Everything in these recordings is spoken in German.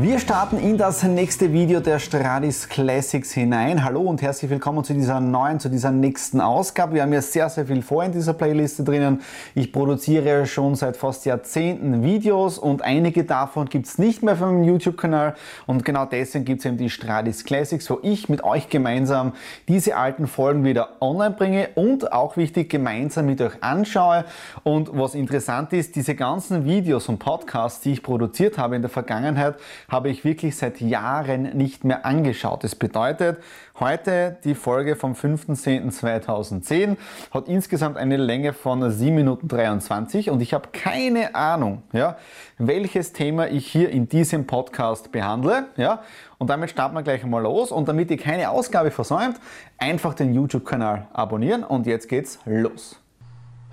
Wir starten in das nächste Video der Stradis Classics hinein. Hallo und herzlich willkommen zu dieser neuen, zu dieser nächsten Ausgabe. Wir haben ja sehr, sehr viel vor in dieser Playliste drinnen. Ich produziere schon seit fast Jahrzehnten Videos und einige davon gibt es nicht mehr meinem YouTube-Kanal. Und genau deswegen gibt es eben die Stradis Classics, wo ich mit euch gemeinsam diese alten Folgen wieder online bringe und auch wichtig, gemeinsam mit euch anschaue. Und was interessant ist, diese ganzen Videos und Podcasts, die ich produziert habe in der Vergangenheit, habe ich wirklich seit Jahren nicht mehr angeschaut. Das bedeutet, heute die Folge vom 5.10.2010 hat insgesamt eine Länge von 7 Minuten 23 und ich habe keine Ahnung, ja, welches Thema ich hier in diesem Podcast behandle. Ja, und damit starten wir gleich mal los. Und damit ihr keine Ausgabe versäumt, einfach den YouTube-Kanal abonnieren und jetzt geht's los.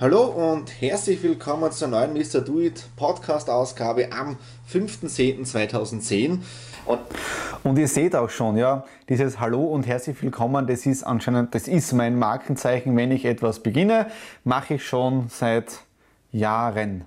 Hallo und herzlich willkommen zur neuen Mr. Do It Podcast Ausgabe am 5.10.2010. Und, und ihr seht auch schon, ja, dieses Hallo und herzlich willkommen, das ist anscheinend, das ist mein Markenzeichen, wenn ich etwas beginne, mache ich schon seit Jahren.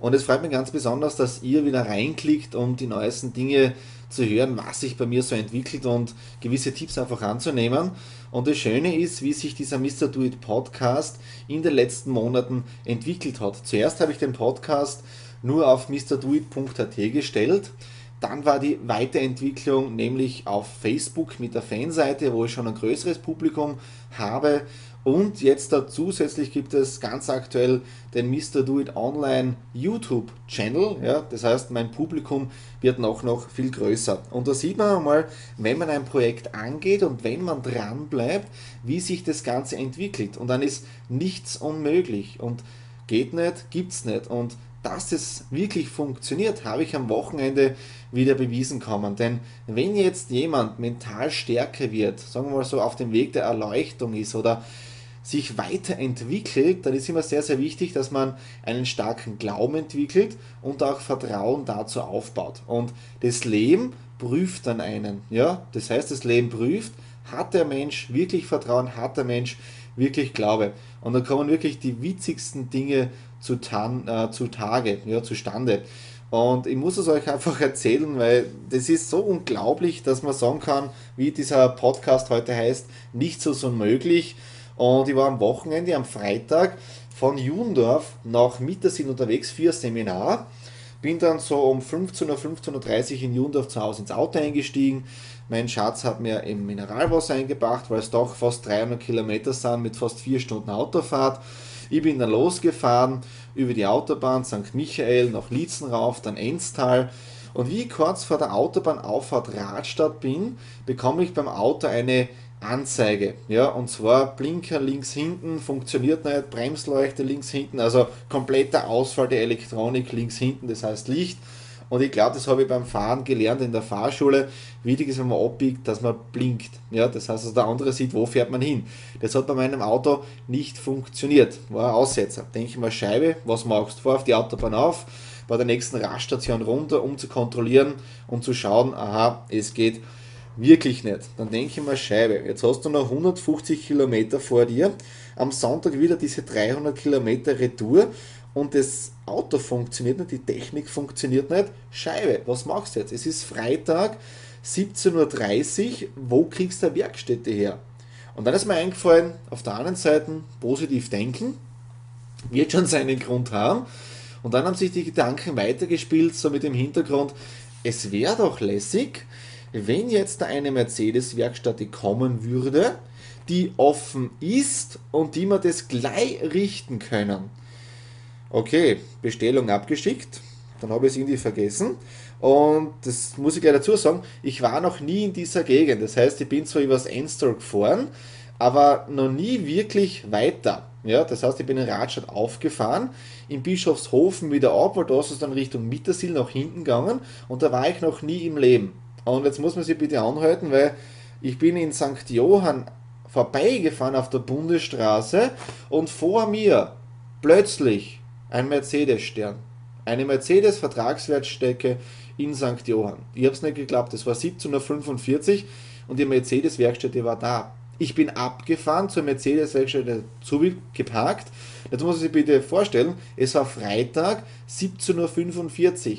Und es freut mich ganz besonders, dass ihr wieder reinklickt, um die neuesten Dinge zu hören, was sich bei mir so entwickelt und gewisse Tipps einfach anzunehmen. Und das Schöne ist, wie sich dieser Mr. Do It Podcast in den letzten Monaten entwickelt hat. Zuerst habe ich den Podcast nur auf mrdoit.at gestellt. Dann war die Weiterentwicklung nämlich auf Facebook mit der Fanseite, wo ich schon ein größeres Publikum habe. Und jetzt da zusätzlich gibt es ganz aktuell den Mr. Do It Online YouTube Channel. Ja, das heißt, mein Publikum wird noch, noch viel größer. Und da sieht man mal, wenn man ein Projekt angeht und wenn man dran bleibt, wie sich das Ganze entwickelt. Und dann ist nichts unmöglich. Und geht nicht, gibt's nicht. Und dass es wirklich funktioniert, habe ich am Wochenende wieder bewiesen kommen. Denn wenn jetzt jemand mental stärker wird, sagen wir mal so auf dem Weg der Erleuchtung ist oder sich weiterentwickelt, dann ist immer sehr, sehr wichtig, dass man einen starken Glauben entwickelt und auch Vertrauen dazu aufbaut. Und das Leben prüft dann einen. Ja? Das heißt, das Leben prüft, hat der Mensch wirklich Vertrauen, hat der Mensch wirklich Glaube. Und dann kommen wirklich die witzigsten Dinge zu, tan, äh, zu Tage, ja, zustande. Und ich muss es euch einfach erzählen, weil das ist so unglaublich, dass man sagen kann, wie dieser Podcast heute heißt, nicht so so möglich. Und ich war am Wochenende, am Freitag, von Jundorf nach Mittersinn unterwegs für ein Seminar. Bin dann so um 15 Uhr, 15.30 Uhr in Jundorf zu Hause ins Auto eingestiegen. Mein Schatz hat mir im Mineralwasser eingebracht, weil es doch fast 300 Kilometer sind mit fast 4 Stunden Autofahrt. Ich bin dann losgefahren über die Autobahn St. Michael nach Lietzen rauf, dann Enstal. Und wie ich kurz vor der Autobahnauffahrt Radstadt bin, bekomme ich beim Auto eine Anzeige. Ja, und zwar Blinker links hinten funktioniert nicht, Bremsleuchte links hinten, also kompletter Ausfall der Elektronik links hinten, das heißt Licht. Und ich glaube, das habe ich beim Fahren gelernt in der Fahrschule. Wichtig ist, wenn man abbiegt, dass man blinkt. Ja, das heißt, dass der andere sieht, wo fährt man hin. Das hat bei meinem Auto nicht funktioniert. War ein Aussetzer. Denke ich mal, Scheibe, was machst du? Fahr auf die Autobahn auf, bei der nächsten Raststation runter, um zu kontrollieren und zu schauen, aha, es geht Wirklich nicht. Dann denke ich mal, Scheibe, jetzt hast du noch 150 Kilometer vor dir, am Sonntag wieder diese 300 Kilometer Retour und das Auto funktioniert nicht, die Technik funktioniert nicht. Scheibe, was machst du jetzt? Es ist Freitag, 17.30 Uhr, wo kriegst du eine Werkstätte her? Und dann ist mir eingefallen, auf der anderen Seite positiv denken, wird schon seinen Grund haben. Und dann haben sich die Gedanken weitergespielt, so mit dem Hintergrund, es wäre doch lässig, wenn jetzt da eine Mercedes-Werkstatt kommen würde, die offen ist und die wir das gleich richten können. okay, Bestellung abgeschickt, dann habe ich es irgendwie vergessen. Und das muss ich gleich dazu sagen, ich war noch nie in dieser Gegend. Das heißt, ich bin zwar übers Enstall gefahren, aber noch nie wirklich weiter. Ja, das heißt, ich bin in Radstadt aufgefahren, in Bischofshofen wieder ab, weil da ist es dann Richtung Mittersil nach hinten gegangen und da war ich noch nie im Leben. Und jetzt muss man sich bitte anhalten, weil ich bin in St. Johann vorbeigefahren auf der Bundesstraße und vor mir plötzlich ein Mercedes-Stern. Eine Mercedes-Vertragswertstecke in St. Johann. Ich habe es nicht geglaubt, es war 17.45 Uhr und die Mercedes-Werkstätte war da. Ich bin abgefahren zur Mercedes-Werkstätte geparkt. Jetzt muss man sich bitte vorstellen, es war Freitag 17.45 Uhr.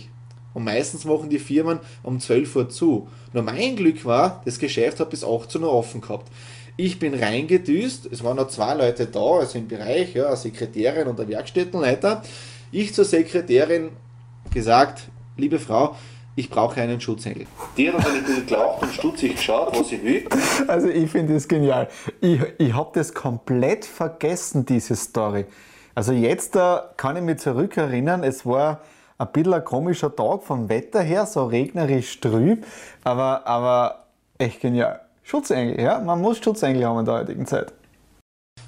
Und meistens machen die Firmen um 12 Uhr zu. Nur mein Glück war, das Geschäft hat bis 18 Uhr offen gehabt. Ich bin reingedüst, es waren noch zwei Leute da, also im Bereich, ja, eine Sekretärin und ein Werkstättenleiter. Ich zur Sekretärin gesagt, liebe Frau, ich brauche einen Schutzengel. Die hat ein bisschen gelacht und stutzig geschaut, was ich will. Also ich finde das genial. Ich, ich habe das komplett vergessen, diese Story. Also jetzt da kann ich mich zurückerinnern, es war ein bisschen ein komischer Tag vom Wetter her, so regnerisch trüb, aber, aber echt genial. Schutzengel, ja, man muss Schutzengel haben in der heutigen Zeit.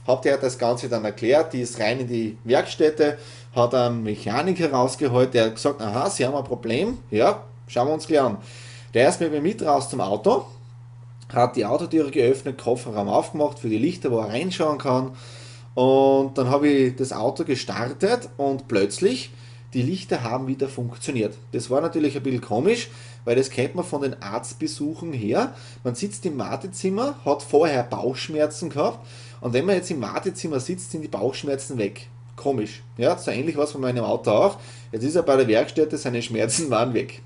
Habt ihr das Ganze dann erklärt, die ist rein in die Werkstätte, hat einen Mechaniker rausgeholt, der hat gesagt, aha, Sie haben ein Problem, ja, schauen wir uns gleich an. Der ist mit mir mit raus zum Auto, hat die Autotüre geöffnet, Kofferraum aufgemacht für die Lichter, wo er reinschauen kann. Und dann habe ich das Auto gestartet und plötzlich die Lichter haben wieder funktioniert. Das war natürlich ein bisschen komisch, weil das kennt man von den Arztbesuchen her. Man sitzt im Wartezimmer, hat vorher Bauchschmerzen gehabt und wenn man jetzt im Wartezimmer sitzt, sind die Bauchschmerzen weg. Komisch. Ja, so ähnlich war es von meinem Auto auch. Jetzt ist er bei der Werkstätte, seine Schmerzen waren weg.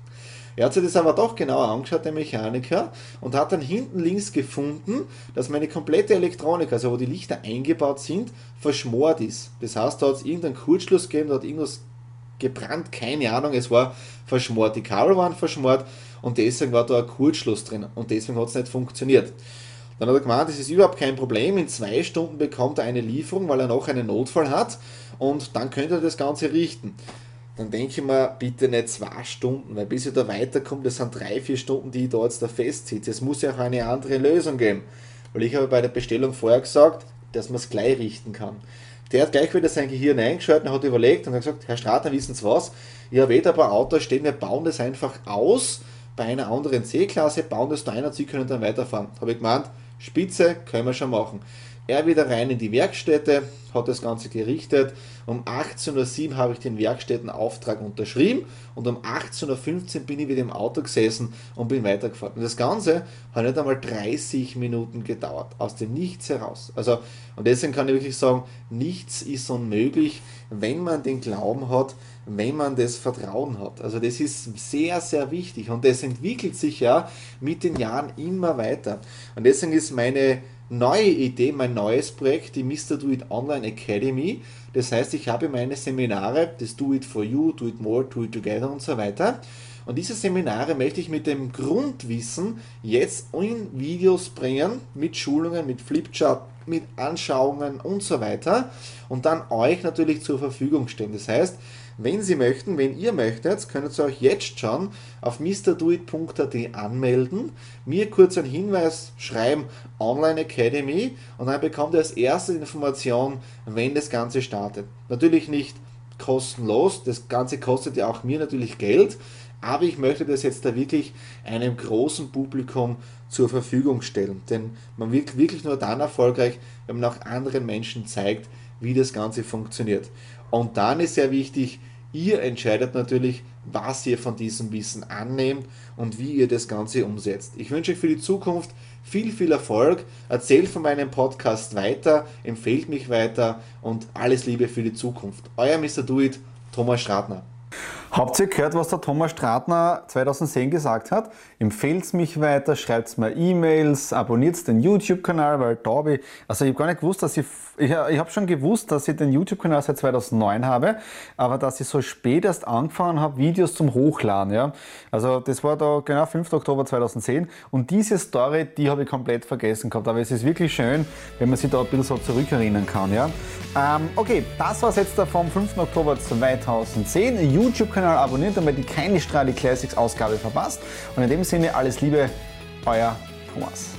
Er hat sich das aber doch genauer angeschaut, der Mechaniker, und hat dann hinten links gefunden, dass meine komplette Elektronik, also wo die Lichter eingebaut sind, verschmort ist. Das heißt, da hat es irgendeinen Kurzschluss gegeben, da hat irgendwas gebrannt, keine Ahnung, es war verschmort, die Kabel waren verschmort und deswegen war da ein Kurzschluss drin und deswegen hat es nicht funktioniert. Dann hat er gemeint, das ist überhaupt kein Problem, in zwei Stunden bekommt er eine Lieferung, weil er noch einen Notfall hat und dann könnte er das Ganze richten. Dann denke ich mir, bitte nicht zwei Stunden, weil bis ich da weiterkomme, das sind drei, vier Stunden, die ich da jetzt da festsitze. Es muss ja auch eine andere Lösung geben. Weil ich habe bei der Bestellung vorher gesagt, dass man es gleich richten kann. Der hat gleich wieder sein Gehirn eingeschaltet und hat überlegt und hat gesagt, Herr Stratner, wissen Sie was? Ich habe weder ein paar Autos stehen, wir bauen das einfach aus bei einer anderen C-Klasse, bauen das da ein und Sie können dann weiterfahren. Habe ich gemeint, Spitze, können wir schon machen. Er wieder rein in die Werkstätte, hat das Ganze gerichtet. Um 18.07 Uhr habe ich den Werkstättenauftrag unterschrieben und um 18.15 Uhr bin ich wieder im Auto gesessen und bin weitergefahren. Und das Ganze hat nicht einmal 30 Minuten gedauert, aus dem Nichts heraus. Also, und deswegen kann ich wirklich sagen, nichts ist unmöglich, wenn man den Glauben hat, wenn man das Vertrauen hat. Also das ist sehr, sehr wichtig und das entwickelt sich ja mit den Jahren immer weiter. Und deswegen ist meine neue Idee, mein neues Projekt, die Mr. Do It Online Academy. Das heißt, ich habe meine Seminare, das Do It For You, Do It More, Do It Together und so weiter. Und diese Seminare möchte ich mit dem Grundwissen jetzt in Videos bringen, mit Schulungen, mit Flipchart, mit Anschauungen und so weiter und dann euch natürlich zur Verfügung stellen. Das heißt, wenn Sie möchten, wenn ihr möchtet, könnt ihr euch jetzt schon auf mrdoit.at anmelden, mir kurz einen Hinweis schreiben, Online Academy und dann bekommt ihr als erste Information, wenn das Ganze startet. Natürlich nicht kostenlos, das Ganze kostet ja auch mir natürlich Geld, aber ich möchte das jetzt da wirklich einem großen Publikum zur Verfügung stellen. Denn man wird wirklich nur dann erfolgreich, wenn man auch anderen Menschen zeigt, wie das Ganze funktioniert. Und dann ist sehr wichtig, ihr entscheidet natürlich, was ihr von diesem Wissen annehmt und wie ihr das Ganze umsetzt. Ich wünsche euch für die Zukunft viel, viel Erfolg. Erzählt von meinem Podcast weiter, empfehlt mich weiter und alles Liebe für die Zukunft. Euer Mr. Do It, Thomas Stratner. Habt ihr gehört, was der Thomas Stratner 2010 gesagt hat? Empfehlt mich weiter, schreibt mir E-Mails, abonniert den YouTube-Kanal, weil da habe ich, also ich habe gar nicht gewusst, dass ich, ich, ich habe schon gewusst, dass ich den YouTube-Kanal seit 2009 habe, aber dass ich so spät erst angefangen habe, Videos zum Hochladen, ja. Also das war da genau 5. Oktober 2010 und diese Story, die habe ich komplett vergessen gehabt, aber es ist wirklich schön, wenn man sich da ein bisschen so zurückerinnern kann, ja. Ähm, okay, das war es jetzt vom 5. Oktober 2010. YouTube-Kanal abonnieren, damit ihr keine Strahli Classics Ausgabe verpasst. Und in dem Sinne alles Liebe, euer Thomas.